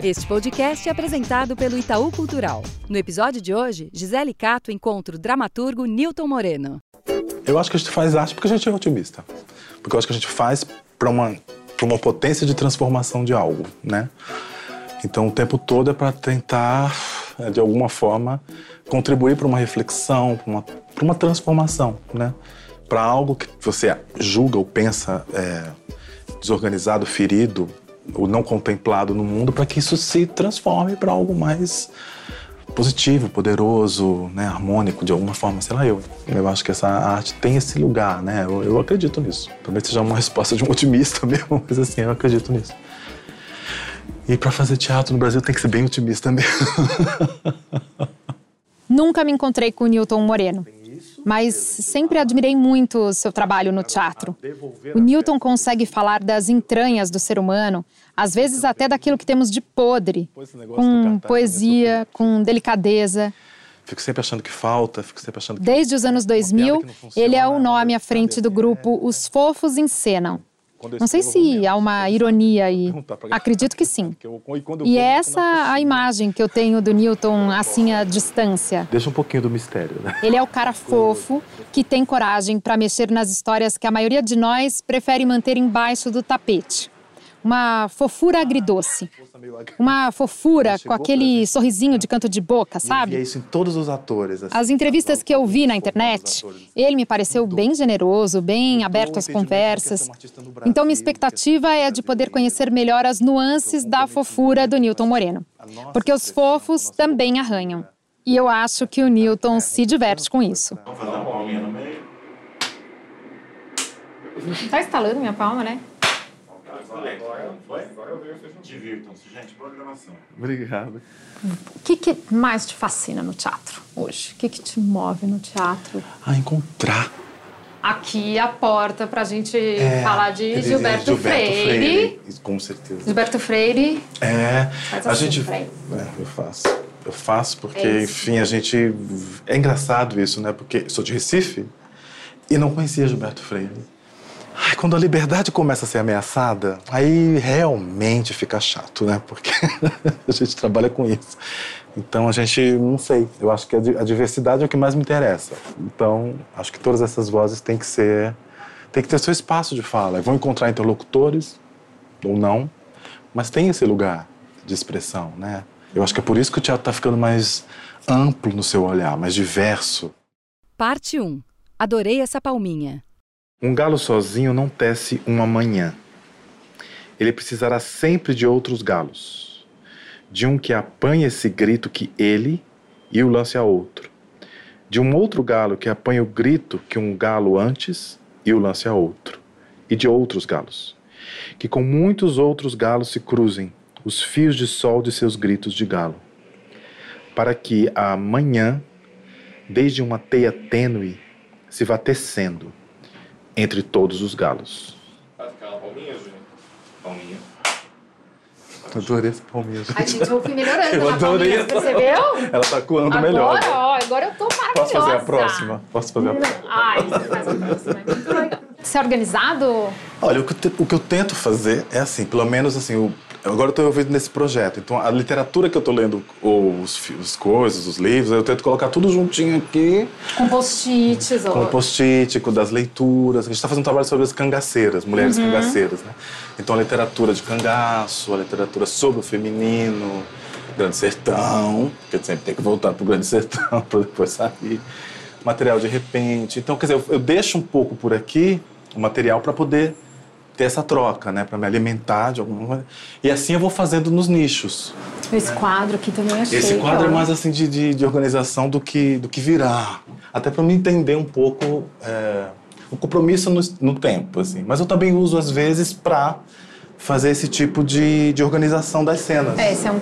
Este podcast é apresentado pelo Itaú Cultural. No episódio de hoje, Gisele Cato encontra o dramaturgo Newton Moreno. Eu acho que a gente faz arte porque a gente é otimista. Porque eu acho que a gente faz para uma, uma potência de transformação de algo, né? Então o tempo todo é para tentar, é, de alguma forma, contribuir para uma reflexão, para uma, uma transformação, né? Para algo que você julga ou pensa é, desorganizado, ferido, ou não contemplado no mundo, para que isso se transforme para algo mais positivo, poderoso, né, harmônico de alguma forma, sei lá eu. Eu acho que essa arte tem esse lugar, né? Eu, eu acredito nisso. Talvez seja uma resposta de um otimista mesmo, mas assim, eu acredito nisso. E para fazer teatro no Brasil tem que ser bem otimista mesmo. Nunca me encontrei com o Newton Moreno, mas sempre admirei muito o seu trabalho no teatro. O Newton consegue falar das entranhas do ser humano, às vezes até daquilo que temos de podre, com poesia, com delicadeza. Fico sempre achando que falta, fico sempre achando que... Desde os anos 2000, ele é o nome à frente do grupo Os Fofos Encenam. Não sei se há uma ironia aí. Acredito que sim. E é essa a imagem que eu tenho do Newton assim à distância. Deixa um pouquinho do mistério, né? Ele é o cara fofo que tem coragem para mexer nas histórias que a maioria de nós prefere manter embaixo do tapete uma fofura agridoce. Uma fofura com aquele sorrisinho de canto de boca, sabe? E é isso em todos os atores. Assim. As entrevistas que eu vi na internet, ele me pareceu bem generoso, bem aberto às conversas. Então, minha expectativa é de poder conhecer melhor as nuances da fofura do Newton Moreno. Porque os fofos também arranham. E eu acho que o Newton se diverte com isso. Tá instalando minha palma, né? Foi? Agora eu vejo Divirtam-se, gente. Boa gravação. Obrigado. O que, que, mais te fascina no teatro hoje? O que, que te move no teatro? A encontrar. Aqui a porta para a gente é, falar de Gilberto, Gilberto Freire. Freire. Com certeza. Gilberto Freire. É. Faz a assim, gente. Freire. É, eu faço. Eu faço porque, é enfim, a gente. É engraçado isso, né? Porque sou de Recife e não conhecia Gilberto Freire. Ai, quando a liberdade começa a ser ameaçada, aí realmente fica chato, né? Porque a gente trabalha com isso. Então a gente, não sei, eu acho que a diversidade é o que mais me interessa. Então, acho que todas essas vozes têm que ser. tem que ter seu espaço de fala. Vão encontrar interlocutores, ou não, mas tem esse lugar de expressão, né? Eu acho que é por isso que o teatro está ficando mais amplo no seu olhar, mais diverso. Parte 1. Adorei essa palminha. Um galo sozinho não tece uma manhã. Ele precisará sempre de outros galos, de um que apanhe esse grito que ele e o lance a outro, de um outro galo que apanhe o grito que um galo antes e o lance a outro, e de outros galos, que com muitos outros galos se cruzem os fios de sol de seus gritos de galo, para que a manhã, desde uma teia tênue, se vá tecendo entre todos os galos. Vai ficar uma palminha, Júnior? Palminha. Adorei essa palminha. A gente, fui melhorando Eu na adorei palminha, você percebeu? Ela tá coando agora, melhor. Ó, agora eu tô maravilhosa. Posso fazer a próxima? Posso fazer a próxima? Ai, você faz a próxima. Você é organizado? Olha, o que, eu te- o que eu tento fazer é assim, pelo menos assim, o- agora eu estou envolvido nesse projeto. Então, a literatura que eu estou lendo, ou os, as coisas, os livros, eu tento colocar tudo juntinho aqui, Com post-its. com post-it, com das leituras. A gente está fazendo um trabalho sobre as cangaceiras, mulheres Uhum. cangaceiras, né? Então, a literatura de cangaço, a literatura sobre o feminino, Grande Sertão, porque sempre tem que voltar para o Grande Sertão para depois sair. Material de repente. Então, quer dizer, eu, eu deixo um pouco por aqui o material para poder ter essa troca, né? Para me alimentar de alguma maneira. E assim eu vou fazendo nos nichos. Esse quadro aqui também achei. Esse quadro é mais assim de, de, de organização do que, do que virá. Até para me entender um pouco é, o compromisso no, no tempo, assim. Mas eu também uso às vezes para fazer esse tipo de, de organização das cenas. É, esse é, um,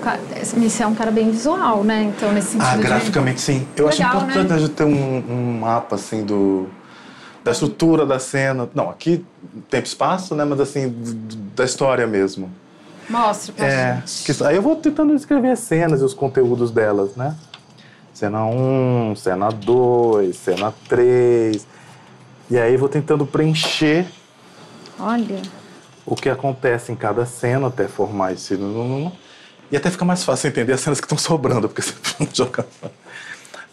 esse é um cara bem visual, né? Então, nesse sentido. Ah, de- graficamente sim. Eu acho Legal, importante né? a gente ter um, um mapa assim do da estrutura da cena. Não, aqui tempo e espaço, né? Mas assim da história mesmo. Mostra pra É, gente. que- aí eu vou tentando escrever as cenas e os conteúdos delas, né? Cena 1, cena 2, cena 3. E aí vou tentando preencher Olha. o que acontece em cada cena até formar esse. E até fica mais fácil entender as cenas que estão sobrando, porque você não joga.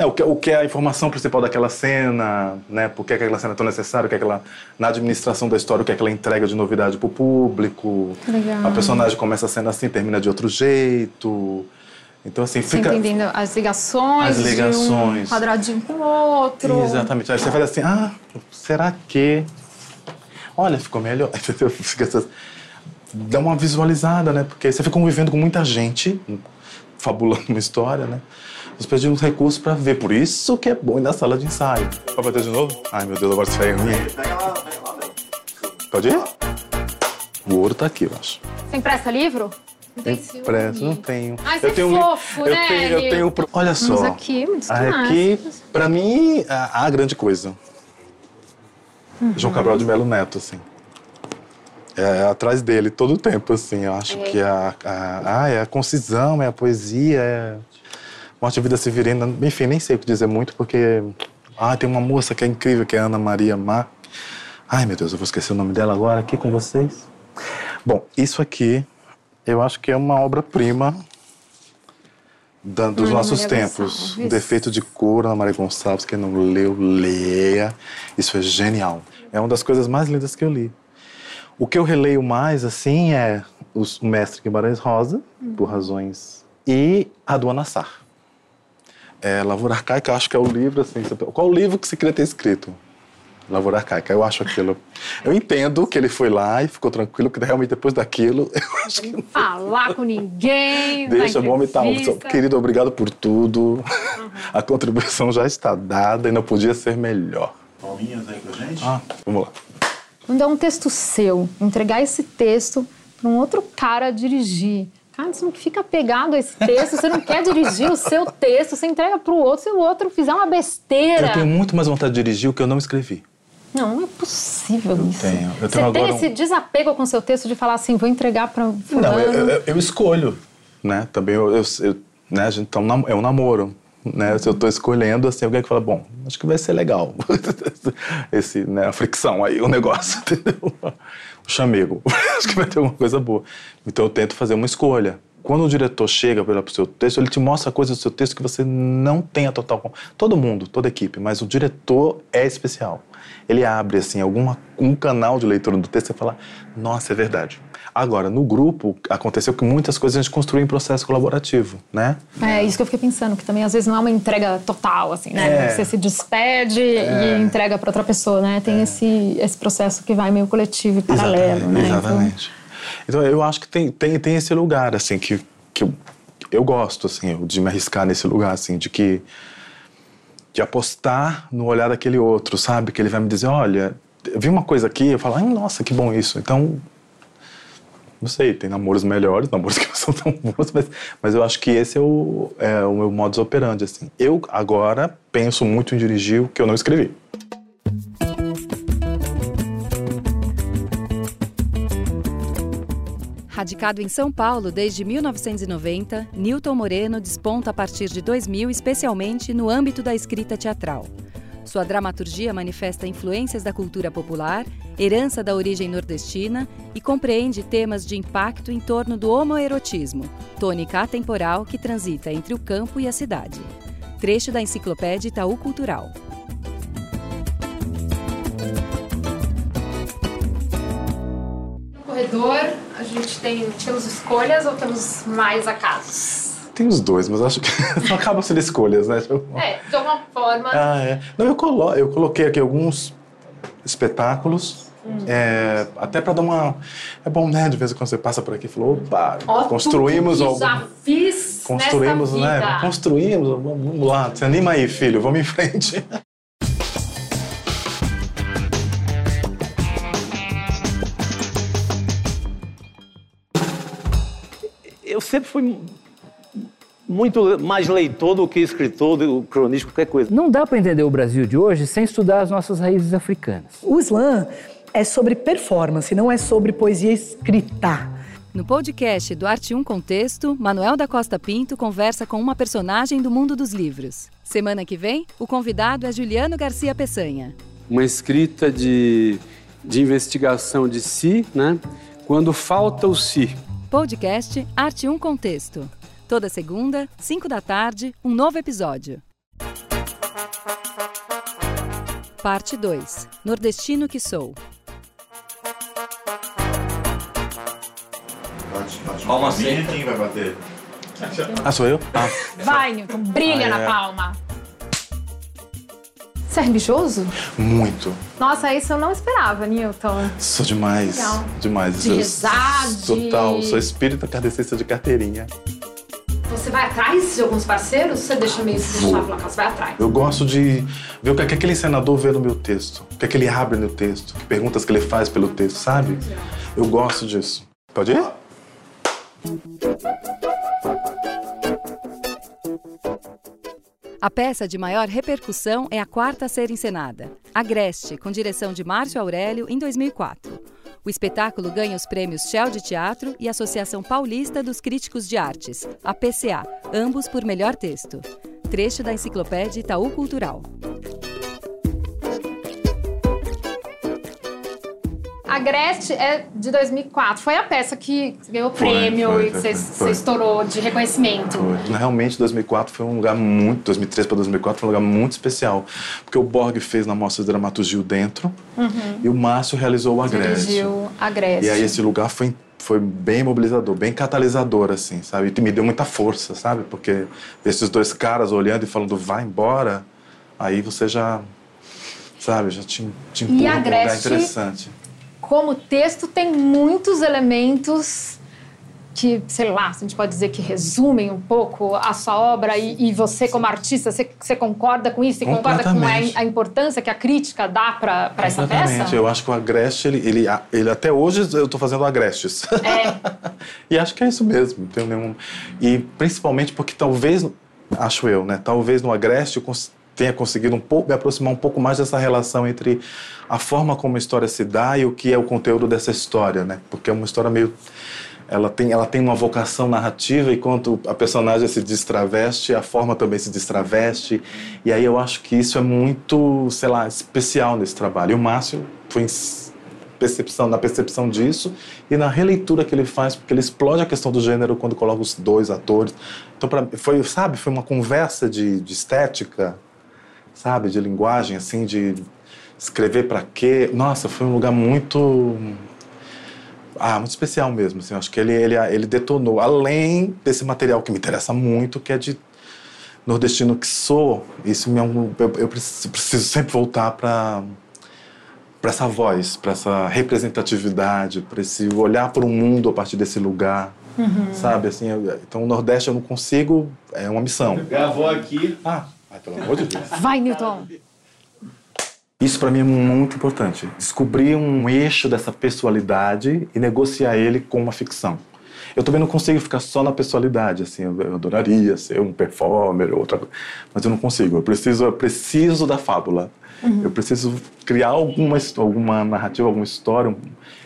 É, o, que, o que é a informação principal daquela cena, né? Por que aquela cena é tão necessária, o que é aquela, na administração da história, o que é aquela entrega de novidade para o público. Legal. A personagem começa a cena assim, termina de outro jeito. Então, assim, Você fica. entendendo as ligações, As ligações. de um quadradinho com o outro. Exatamente. Aí você faz assim, ah, será que. Olha, ficou melhor. Dá uma visualizada, né? Porque você fica convivendo com muita gente, fabulando uma história, né? De uns recursos pra ver. Por isso que é bom ir na sala de ensaio. Pode bater de novo? Ai, meu Deus, agora você vai ruim. Pode ir? O ouro tá aqui, eu acho. Você empresta livro? Impresso, não tenho. Ai, você eu tenho é um li- fofo, eu né, Tenho, eu tenho. Olha só. Mas aqui, muitos Aqui, clássicos. pra mim, a, a grande coisa. Uhum. João Cabral de Melo Neto, assim. É, atrás dele todo o tempo, assim. Eu acho que a, a, ah, é a concisão, é a poesia, é. Morte e Vida Severina. Enfim, nem sei o que dizer muito, porque. Ah, tem uma moça que é incrível, que é Ana Maria Mar. Ai, meu Deus, eu vou esquecer o nome dela agora aqui com vocês. Bom, isso aqui, eu acho que é uma obra-prima dos Ana nossos Maria tempos. Gonçalves. Defeito de cor, Ana Maria Gonçalves. Quem não leu, leia. Isso é genial. É uma das coisas mais lindas que eu li. O que eu releio mais, assim, é o Mestre Guimarães Rosa, por razões, e a do Anassar. É, Lavoura Arcaica, eu acho que é o livro, assim, qual o livro que você queria ter escrito? Lavoura Arcaica, eu acho aquilo... Eu entendo que ele foi lá e ficou tranquilo, que realmente depois daquilo, eu acho que Falar com ninguém. Deixa, vamos imitar. entrevista. Querido, obrigado por tudo. A contribuição já está dada e não podia ser melhor. Palminhas aí pra gente. Ah, vamos lá. Quando é um texto seu, entregar esse texto para um outro cara dirigir. Cara, você não fica apegado a esse texto, você não quer dirigir o seu texto, você entrega para o outro, se o outro fizer uma besteira. Eu tenho muito mais vontade de dirigir o que eu não escrevi. Não, não é possível isso. tenho. Eu você tenho tem agora um- esse desapego com o seu texto de falar assim, vou entregar para Não, eu, eu- eu escolho, né? Também eu, eu, eu- né? A gente tá um é um namoro, né? Se eu tô escolhendo, assim, alguém que fala, bom, acho que vai ser legal. Esse, né? A fricção aí, o negócio, entendeu? Chamego. acho que vai ter alguma coisa boa. Então eu tento fazer uma escolha. Quando o diretor chega para o seu texto, ele te mostra coisas do seu texto que você não tem a total... Todo mundo, toda equipe, mas o diretor é especial. Ele abre, assim, alguma, um canal de leitura do texto e fala, nossa, é verdade. Agora, no grupo, aconteceu que muitas coisas a gente construiu em processo colaborativo, né? É isso que eu fiquei pensando, que também às vezes não é uma entrega total, assim, né? É. Você se despede e entrega para outra pessoa, né? Tem esse, esse processo que vai meio coletivo e paralelo, Exatamente, né? Exatamente. Então, eu acho que tem, tem, tem esse lugar, assim, que, que eu, eu gosto, assim, de me arriscar nesse lugar, assim, de que... De apostar no olhar daquele outro, sabe? Que ele vai me dizer, olha, eu vi uma coisa aqui, eu falo, ai, nossa, que bom isso. Então, não sei, tem namoros melhores, namoros que não são tão bons, mas, mas eu acho que esse é o, é o meu modus operandi, assim. Eu, agora, penso muito em dirigir o que eu não escrevi. Radicado em São Paulo desde 1990, Newton Moreno desponta a partir de 2000, especialmente no âmbito da escrita teatral. Sua dramaturgia manifesta influências da cultura popular, herança da origem nordestina e compreende temas de impacto em torno do homoerotismo, tônica atemporal que transita entre o campo e a cidade. Trecho da Enciclopédia Itaú Cultural. No corredor, gente tem temos escolhas ou temos mais acasos? Tem os dois, mas acho que não acabam sendo escolhas, né? Eu- É, de alguma forma. Ah, é. Não, eu, colo eu coloquei aqui alguns espetáculos, é, até para dar uma... É bom, né? De vez em quando você passa por aqui e falou, opa, Ó, construímos algum... já fiz Construímos, né? Construímos, vamos lá. Se anima aí, filho, vamos em frente. sempre fui muito mais leitor do que escritor, do cronista, qualquer coisa. Não dá para entender o Brasil de hoje sem estudar as nossas raízes africanas. O slam é sobre performance, não é sobre poesia escrita. No podcast do Arte 1 Contexto, Manuel da Costa Pinto conversa com uma personagem do mundo dos livros. Semana que vem, o convidado é Juliano Garcia Peçanha. uma escrita de, de investigação de si, né? Quando falta o si. Podcast Arte 1 Contexto. Toda segunda, 5 da tarde, um novo episódio. Parte 2 Nordestino que sou. Palma seca. Quem vai bater? Ah, sou eu? Ah, Vai, Newton, brilha Ah, na é. palma. Você é religioso? muito. Nossa, isso eu não esperava, Newton. Sou demais. Legal. Demais. De rezar, Sou espírita kardecista de carteirinha. Você vai atrás de alguns parceiros? Você deixa meio deixar pela casa, vai atrás. Eu gosto de ver o que, que aquele senador vê no meu texto, o que, que ele abre no texto, que perguntas que ele faz pelo texto, sabe? Eu gosto disso. Pode ir? A peça de maior repercussão é a quarta a ser encenada, Agreste, com direção de Márcio Aurélio, em 2004. O espetáculo ganha os prêmios Shell de Teatro e Associação Paulista dos Críticos de Artes, a PCA, ambos por melhor texto. Trecho da enciclopédia Itaú Cultural. Agreste é de 2004. Foi a peça que ganhou o Foi, prêmio foi, e que foi, você foi. você estourou de reconhecimento. Foi. Realmente, 2004 foi um lugar muito. 2003 para 2004 foi um lugar muito especial. Porque o Borg fez na Mostra de Dramaturgia Dentro e o Márcio realizou o Agreste. Dirigiu Agreste. E aí esse lugar foi, foi bem mobilizador, bem catalisador, assim, sabe? E me deu muita força, sabe? Porque esses dois caras olhando e falando, vai embora, aí você já, sabe, já te, te empurra pra um lugar Agreste- interessante. Como texto tem muitos elementos que, sei lá, a gente pode dizer que resumem um pouco a sua obra e, e você como artista, você, você concorda com isso? Você concorda com a, a importância que a crítica dá para essa peça? Eu acho que o Agreste, ele, ele, ele até hoje eu estou fazendo Agrestes. É. e acho que é isso mesmo, não tenho nenhum. E principalmente porque talvez, acho eu, né? Talvez no Agreste eu cons- tenha conseguido um pouco me aproximar um pouco mais dessa relação entre a forma como a história se dá e o que é o conteúdo dessa história, né? Porque é uma história meio ela tem, ela tem uma vocação narrativa e quando a personagem se destraveste, a forma também se destraveste. E aí eu acho que isso é muito, sei lá, especial nesse trabalho. E o Márcio foi percepção, na percepção disso e na releitura que ele faz, porque ele explode a questão do gênero quando coloca os dois atores. Então, pra, foi, sabe, foi uma conversa de, de estética, sabe, de linguagem, assim, de escrever para quê. Nossa, foi um lugar muito ah, muito especial mesmo. Assim, acho que ele, ele, ele detonou. Além desse material que me interessa muito, que é de nordestino que sou. Isso me é eu, eu preciso, sempre voltar para para essa voz, para essa representatividade, para esse olhar para o mundo a partir desse lugar, sabe? Assim, eu- então o Nordeste eu não consigo, é uma missão. Gravou aqui. Ah, ai, pelo amor de Deus. Vai, Newton. Isso para mim é muito importante. Descobrir um eixo dessa pessoalidade e negociar ele com uma ficção. Eu também não consigo ficar só na pessoalidade, assim, eu eu adoraria ser um performer ou outra coisa, mas eu não consigo. Eu preciso, eu preciso da fábula. Eu preciso criar alguma alguma narrativa, alguma história.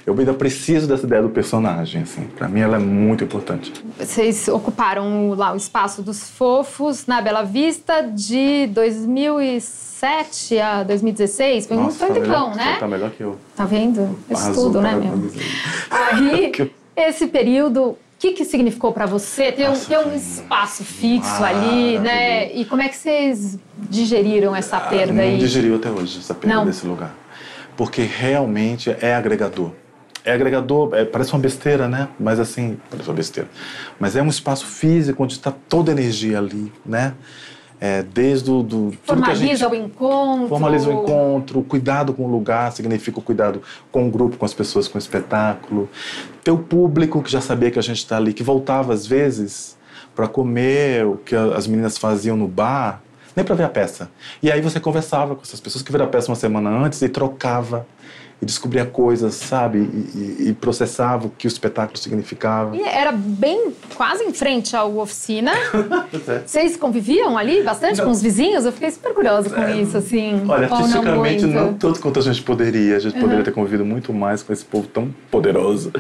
Eu ainda preciso dessa ideia do personagem, assim. Para mim ela é muito importante. Vocês ocuparam lá o espaço dos fofos na Bela Vista de 2007 a 2016. Foi Nossa, um tá tempão, né? Tá melhor que eu. Tá vendo? Isso Arrasou, tudo, né, parabéns. meu? Aí, esse período, o que, que significou para você ter, um, Nossa, ter um espaço fixo ali, né? E como é que vocês digeriram essa perda não aí? digeriu até hoje essa perda Não. desse lugar. Porque realmente é agregador. É agregador, é- parece uma besteira, né? Mas assim, parece uma besteira. Mas é um espaço físico onde está toda a energia ali, né? É, desde o do, Formaliza o encontro. formaliza o encontro, cuidado com o lugar significa o cuidado com o grupo, com as pessoas, com o espetáculo. Ter o público que já sabia que a gente está ali, que voltava às vezes para comer o que as meninas faziam no bar, nem para ver a peça. E aí você conversava com essas pessoas que viram a peça uma semana antes e trocava e descobria coisas, sabe? E, e- e processava o que o espetáculo significava. E era bem quase em frente ao oficina. Vocês conviviam ali bastante com os vizinhos? Eu fiquei super curiosa com isso, assim. Olha, artisticamente muito? não, tanto quanto a gente poderia. A gente poderia ter convivido muito mais com esse povo tão poderoso.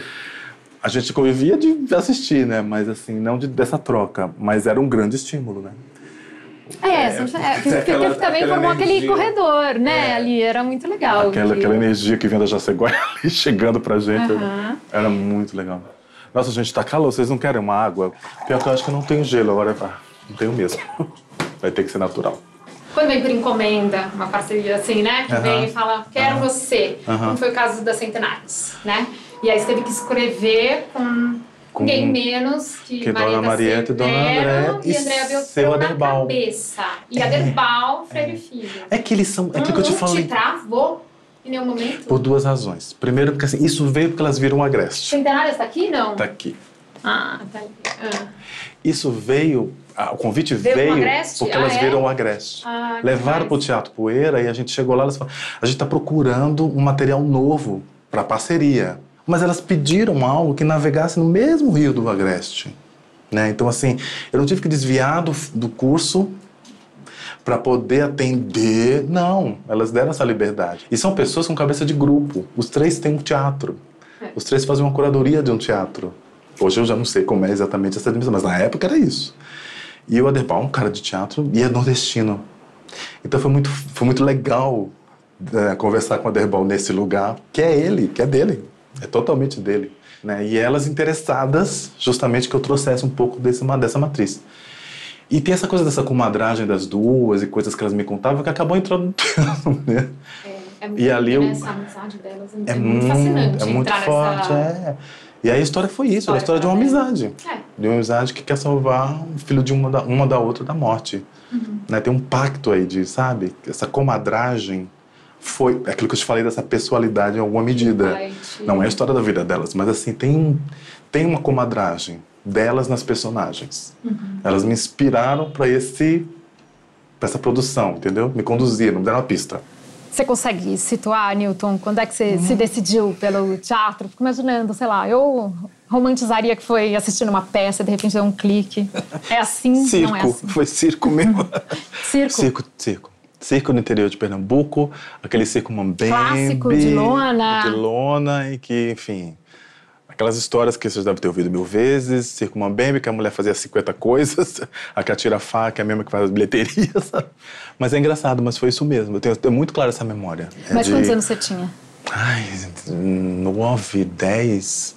A gente convivia de assistir, né? Mas assim, não de, dessa troca. Mas era um grande estímulo, né? É, você- é, porque aquela- teve também aquela formou aquele energia. corredor, né? Ali era muito legal. Aquela, que- aquela energia que vinha da Jaceguai ali chegando pra gente. Aham. Era muito legal. Nossa, gente, tá calor, vocês não querem uma água? Pior que eu acho que não tenho gelo agora. Ah, não tenho mesmo. Vai ter que ser natural. Quando vem por encomenda, uma parceria assim, né? Que Aham. vem e fala, quero Aham. você. Como foi o caso da Centenários, né? E aí você teve que escrever com, Com- ninguém menos que, que Maria Dona Marieta e Dona Andréa e e Beltrão na Aderbal. cabeça. E Aderbal, Freire Filho. É que eles são. É aquilo que eu te não falei. te travou em nenhum momento? Por duas razões. Primeiro, porque assim, isso veio porque elas viram o Agreste. Centenários tá aqui, não? Tá aqui. Ah, tá aqui. Ah. Isso veio. ah, o convite Veio veio, porque Ah, elas é? viram o Agreste. Ah, Levaram para o Teatro Poeira e a gente chegou lá elas falaram, a gente está procurando um material novo para parceria. Mas elas pediram algo que navegasse no mesmo rio do Agreste. Né? Então, assim, eu não tive que desviar do, do curso para poder atender. Não, elas deram essa liberdade. E são pessoas com cabeça de grupo. Os três têm um teatro. Os três fazem uma curadoria de um teatro. Hoje eu já não sei como é exatamente essa dimensão, mas na época era isso. E o Aderbal é um cara de teatro e é nordestino. Então foi muito, foi muito legal né, conversar com o Aderbal nesse lugar, que é ele, que é dele. É totalmente dele. Né? E elas interessadas, justamente, que eu trouxesse um pouco desse, dessa matriz. E tem essa coisa dessa comadragem das duas e coisas que elas me contavam que acabou entrando né? É, é muito E ali lindo, eu- né? Essa amizade delas é, É, muito fascinante é muito forte, nessa... é. E aí a história foi isso, era a história de uma amizade. É. De uma amizade que quer salvar o filho de uma da, uma da outra da morte. Uhum. Né? Tem um pacto aí de, sabe? Essa comadragem foi é aquilo que eu te falei dessa pessoalidade em alguma medida. Não é a história da vida delas, mas assim, tem, tem uma comadragem delas nas personagens. Uhum. Elas me inspiraram para esse para essa produção, entendeu? Me conduziram, me deram uma pista. Você consegue situar, Newton, quando é que você Uhum. se decidiu pelo teatro? Fico imaginando, sei lá, eu romantizaria que foi assistindo uma peça, de repente deu um clique. É assim? Não é Circo, assim? foi circo mesmo. Circo? Circo, circo. Circo no interior de Pernambuco, aquele circo mambembe. Clássico, de lona. De lona e que, enfim... Aquelas histórias que vocês devem ter ouvido mil vezes. Circo mambembe, que a mulher fazia 50 coisas. A que atira a faca é a mesma que faz as bilheterias. sabe? Mas é engraçado, mas foi isso mesmo. Eu tenho, tenho muito clara essa memória. É Mas de- quantos anos você tinha? Ai, nove, dez.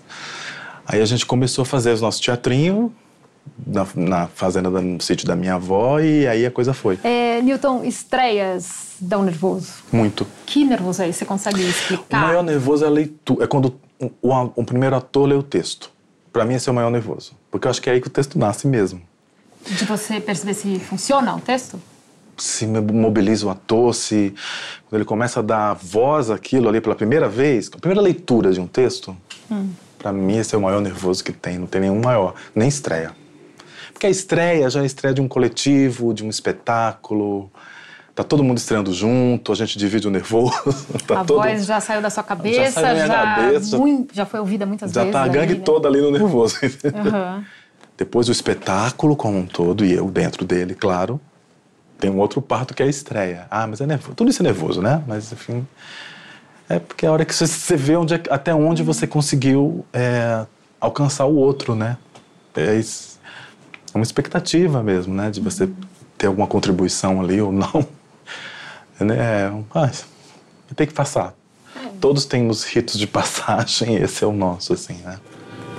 Aí a gente começou a fazer os nossos teatrinho na, na fazenda, da- no sítio da minha avó, e aí a coisa foi. É, Newton, estreias dão nervoso. Muito. Que nervoso é esse? Você consegue O explicar? maior nervoso é a leitura. É quando o, o- o primeiro ator lê o texto. Pra mim, esse é o maior nervoso. Porque eu acho que é aí que o texto nasce mesmo. De você perceber se funciona o texto? Se mobiliza o ator, se. Quando ele começa a dar voz àquilo ali pela primeira vez, a primeira leitura de um texto, pra mim, esse é o maior nervoso que tem. Não tem nenhum maior. Nem estreia. Porque a estreia já é a estreia de um coletivo, de um espetáculo. Tá todo mundo estreando junto, a gente divide o nervoso. tá a todo... voz já saiu da sua cabeça, saiu da minha cabeça, já- mui- já foi ouvida muitas Já vezes. tá a ali, gangue né? toda ali no nervoso. Aham. Depois o espetáculo como um todo, e eu dentro dele, claro. Tem um outro parto que é a estreia. Ah, mas é nervoso. Tudo isso é nervoso, né? Mas, enfim. É porque é a hora que você- vê onde é- até onde você conseguiu é, alcançar o outro, né? É, isso- uma expectativa mesmo, né? De você ter alguma contribuição ali ou não. É, né? Mas tem que passar. Todos temos ritos de passagem, esse é o nosso, assim, né?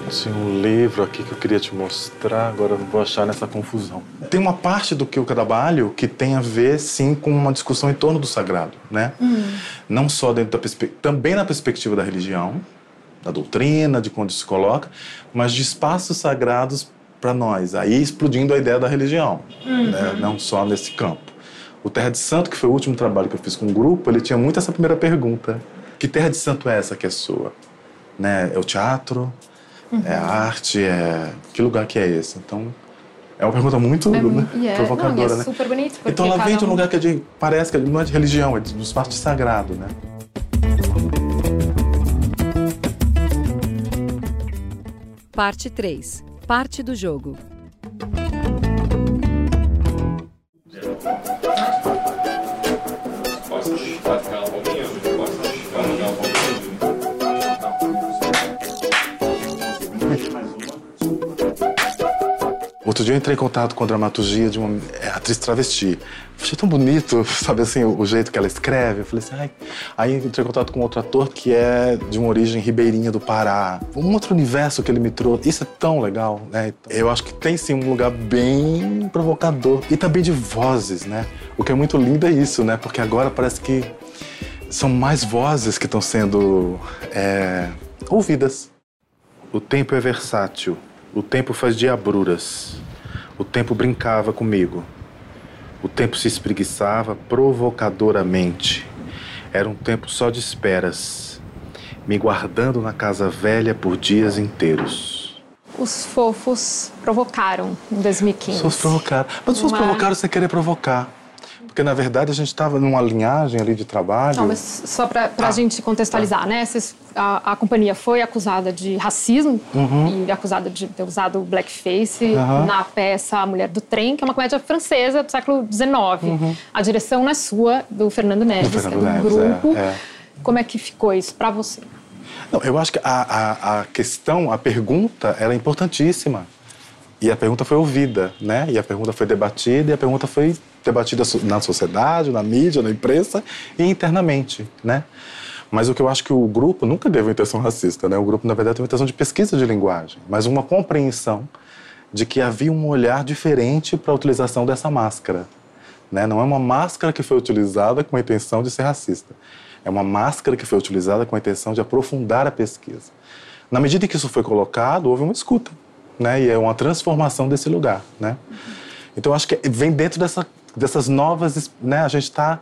Tinha um livro aqui que eu queria te mostrar, agora eu não vou achar nessa confusão. Tem uma parte do que eu trabalho que tem a ver, sim, com uma discussão em torno do sagrado, né? Não só dentro da perspectiva, também na perspectiva da religião, da doutrina, de quando se coloca, mas de espaços sagrados para nós. Aí explodindo a ideia da religião, né? não só nesse campo. O Terra de Santo, que foi o último trabalho que eu fiz com um grupo, ele tinha muito essa primeira pergunta: que Terra de Santo é essa que é sua? Né? É o teatro? É a arte? É que lugar que é esse? Então é uma pergunta muito, É né, e é- provocadora, não, é né? super bonito, Então ela vem de um um- lugar que é de, parece que não é de religião, é de, do espaço de sagrado, né? Parte 3. Parte do jogo. Outro dia eu entrei em contato com a dramaturgia de uma é, atriz travesti. Achei tão bonito, sabe assim, o, o jeito que ela escreve. Eu falei assim, ai. Aí entrei em contato com outro ator que é de uma origem ribeirinha do Pará. Um outro universo que ele me trouxe. Isso é tão legal, né? Eu acho que tem sim um lugar bem provocador. E também de vozes, né? O que é muito lindo é isso, né? Porque agora parece que são mais vozes que estão sendo é, ouvidas. O tempo é versátil. O tempo faz diabruras. O tempo brincava comigo. O tempo se espreguiçava provocadoramente. Era um tempo só de esperas, me guardando na casa velha por dias inteiros. Os fofos provocaram em 2015. Os fofos provocaram. Mas os fofos Uma- provocaram sem querer provocar. Porque, na verdade, a gente estava numa linhagem ali de trabalho. Não, mas só para a Tá. gente contextualizar, né? Vocês- a, a companhia foi acusada de racismo e acusada de ter usado blackface Uhum. na peça A Mulher do Trem, que é uma comédia francesa do século XIX. A direção não é sua, do Fernando Neves, Do Fernando que é do Neves, é, grupo. é. Como é que ficou isso para você? Não, eu acho que a, a, a questão, a pergunta, ela é importantíssima. E a pergunta foi ouvida, né? E a pergunta foi debatida, e a pergunta foi debatida na sociedade, na mídia, na imprensa e internamente, né? Mas o que eu acho que o grupo nunca teve uma intenção racista, né? O grupo, na verdade, teve uma intenção de pesquisa de linguagem, mas uma compreensão de que havia um olhar diferente para a utilização dessa máscara. Né? Não é uma máscara que foi utilizada com a intenção de ser racista. É uma máscara que foi utilizada com a intenção de aprofundar a pesquisa. Na medida em que isso foi colocado, houve uma escuta, né? E é uma transformação desse lugar, né? Então, acho que vem dentro dessa, dessas novas, né? A gente está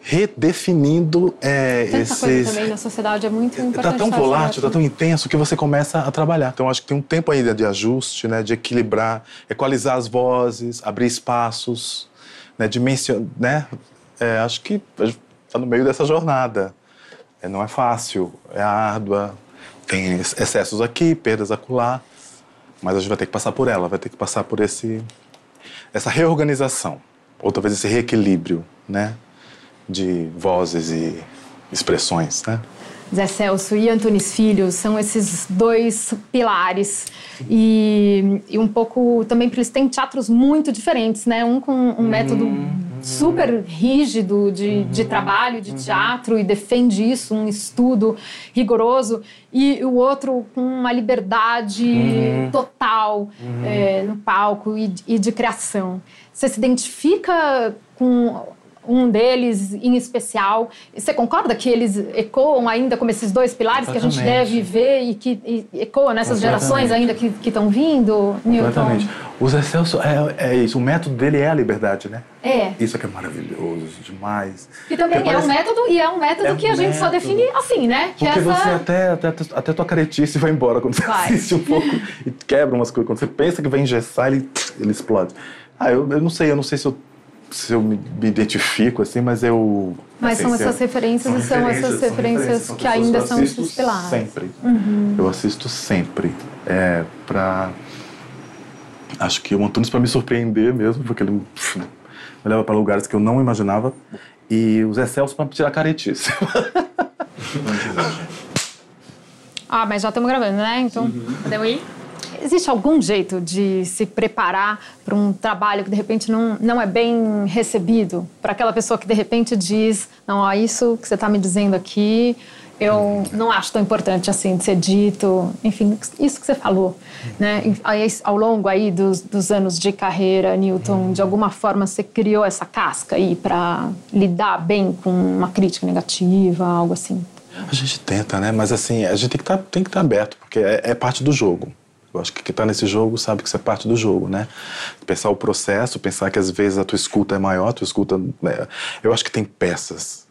redefinindo é, Tanta esses... coisa também na sociedade é muito importante. Está tão volátil, está tão intenso que você começa a trabalhar. Então, acho que tem um tempo ainda de ajuste, né, de equilibrar, equalizar as vozes, abrir espaços, né, dimensionar. Né? É, acho que está no meio dessa jornada. É, não é fácil, é árdua, tem ex- excessos aqui, perdas acolá, mas a gente vai ter que passar por ela, vai ter que passar por esse, essa reorganização, ou talvez esse reequilíbrio, né, de vozes e expressões, né? Zé Celso e Antunes Filho são esses dois pilares. E, e um pouco também porque eles têm teatros muito diferentes, né? Um com um método super rígido de, de trabalho, de teatro, e defende isso, um estudo rigoroso, e o outro com uma liberdade total eh, no palco e, e de criação. Você se identifica com um deles em especial. Você concorda que eles ecoam ainda como esses dois pilares que a gente deve ver e que e ecoam nessas gerações ainda que estão vindo, Newton? Completamente. O Zé Celso é, é isso, o método dele é a liberdade, né? É. Isso é que é maravilhoso demais. E também Porque é um parece- método, e é um método É um que a gente só define assim, né? Que Porque essa... você até, até, até tua caretice vai embora quando você Vai. assiste um pouco e quebra umas coisas. Quando você pensa que vai engessar, ele, ele explode. Ah, eu, eu não sei, eu não sei se eu, se eu me, me identifico assim, mas eu. Mas assim, são se eu- essas referências e são essas referências são que ainda são esses pilares. Uhum. Sempre. Eu assisto sempre. É, pra. Acho que o Antunes para me surpreender mesmo, porque ele me leva para lugares que eu não imaginava. E o Zé Celso para tirar caretice. Ah, mas já estamos gravando, né? Então, podemos ir? Existe algum jeito de se preparar para um trabalho que de repente não, não é bem recebido? Para aquela pessoa que de repente diz: Não, ó, isso que você está me dizendo aqui, eu não acho tão importante assim de ser dito. Enfim, isso que você falou. Né? Ao longo aí dos, dos anos de carreira, Newton, de alguma forma você criou essa casca aí para lidar bem com uma crítica negativa, algo assim? A gente tenta, né? Mas assim, a gente tem que tá, estar aberto, porque é, é parte do jogo. Eu acho que quem está nesse jogo sabe que isso é parte do jogo, né? Pensar o processo, pensar que às vezes a tua escuta é maior, a tua escuta. né? Eu acho que tem peças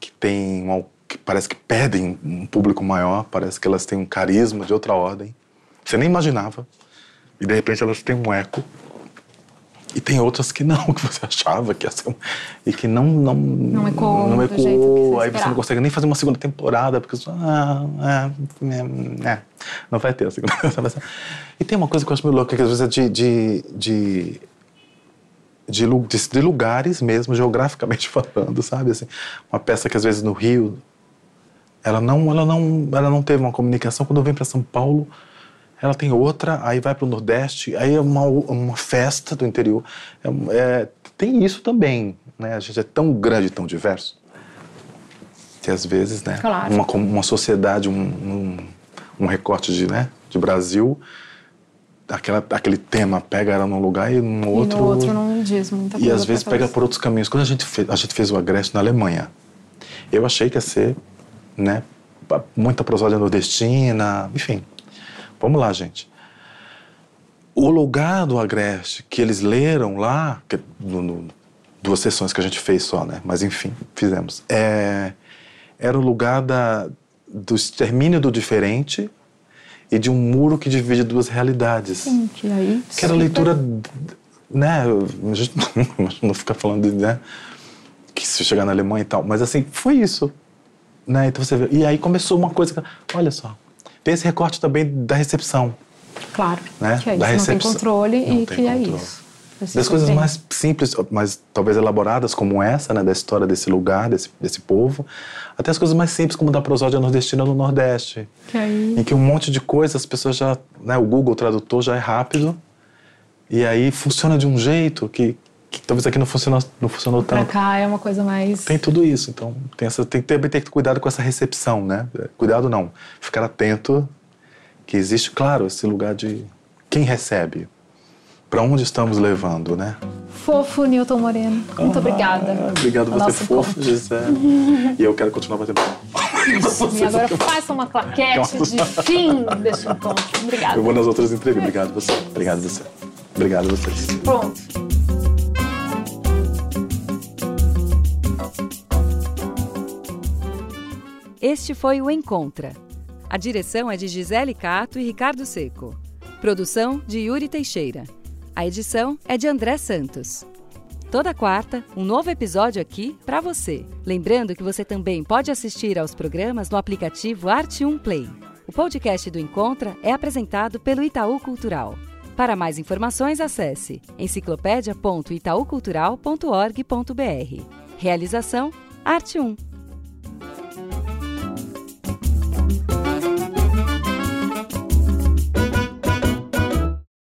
que tem uma- que parece que pedem um público maior, parece que elas têm um carisma de outra ordem. Você nem imaginava. E de repente elas têm um eco. E tem outras que não, que você achava que ia ser e que não não Não ecoou não ecoou, você aí você não consegue nem fazer uma segunda temporada porque ah, é, é, é, não vai ter a segunda temporada. E tem uma coisa que eu acho meio louca que às vezes é de de, de de, de- de lugares mesmo, geograficamente falando, sabe? Assim, uma peça que às vezes no Rio, ela não, ela não, ela não teve uma comunicação. Quando eu venho para São Paulo, ela tem outra, aí vai para o Nordeste, aí é uma, uma festa do interior. É, é, tem isso também, né? A gente é tão grande, tão diverso, que às vezes, né? Claro. Uma, uma sociedade, um, um, um recorte de, né, de Brasil, aquela, aquele tema pega ela num lugar e no outro... E no outro não diz muita E coisa às vezes pega cabeça. por outros caminhos. Quando a gente fez, a gente fez o Agreste na Alemanha, eu achei que ia ser, né, muita prosódia nordestina, enfim. Vamos lá, gente. O lugar do Agreste que eles leram lá, que, no, no- duas sessões que a gente fez só, né? Mas enfim, fizemos. É, era o lugar da, do extermínio do diferente e de um muro que divide duas realidades. Que aí... Que era a leitura, né? A gente não, fica falando de, né? Que se chegar na Alemanha e tal, mas assim, foi isso. Né? Então você vê, e aí começou uma coisa, que- olha só, tem esse recorte também da recepção, Claro, né? que aí da você não tem recepção. controle Não e tem que é controle. isso. Você Das coisas mais simples, mas talvez elaboradas como essa, né, da história desse lugar, desse, desse povo, até as coisas mais simples como da prosódia nordestina no Nordeste, Que aí... em que um monte de coisas as pessoas já, né, o Google Tradutor já é rápido e aí funciona de um jeito que, que talvez aqui não funcionou, não funcionou Pra tanto. cá é uma coisa mais... Tem tudo isso, então tem, essa, tem que ter, tem que ter cuidado com essa recepção, né? Cuidado não, ficar atento que existe, claro, esse lugar de quem recebe, para onde estamos levando, né? Fofo, Newton Moreno. Muito obrigada. Ah, obrigado ao você, fofo, encontro. Gisele. e eu quero continuar batendo. E agora faça uma claquete de fim deste encontro. Obrigada. Eu vou nas outras entrevistas. Obrigado você. Obrigado você. Obrigado a vocês. Pronto. Este foi o Encontra. A direção é de Gisele Cato e Ricardo Seco. Produção de Yuri Teixeira. A edição é de André Santos. Toda quarta, um novo episódio aqui para você. Lembrando que você também pode assistir aos programas no aplicativo Arte 1 Play. O podcast do Encontra é apresentado pelo Itaú Cultural. Para mais informações, acesse enciclopédia.itaucultural.org.br. Realização Arte 1.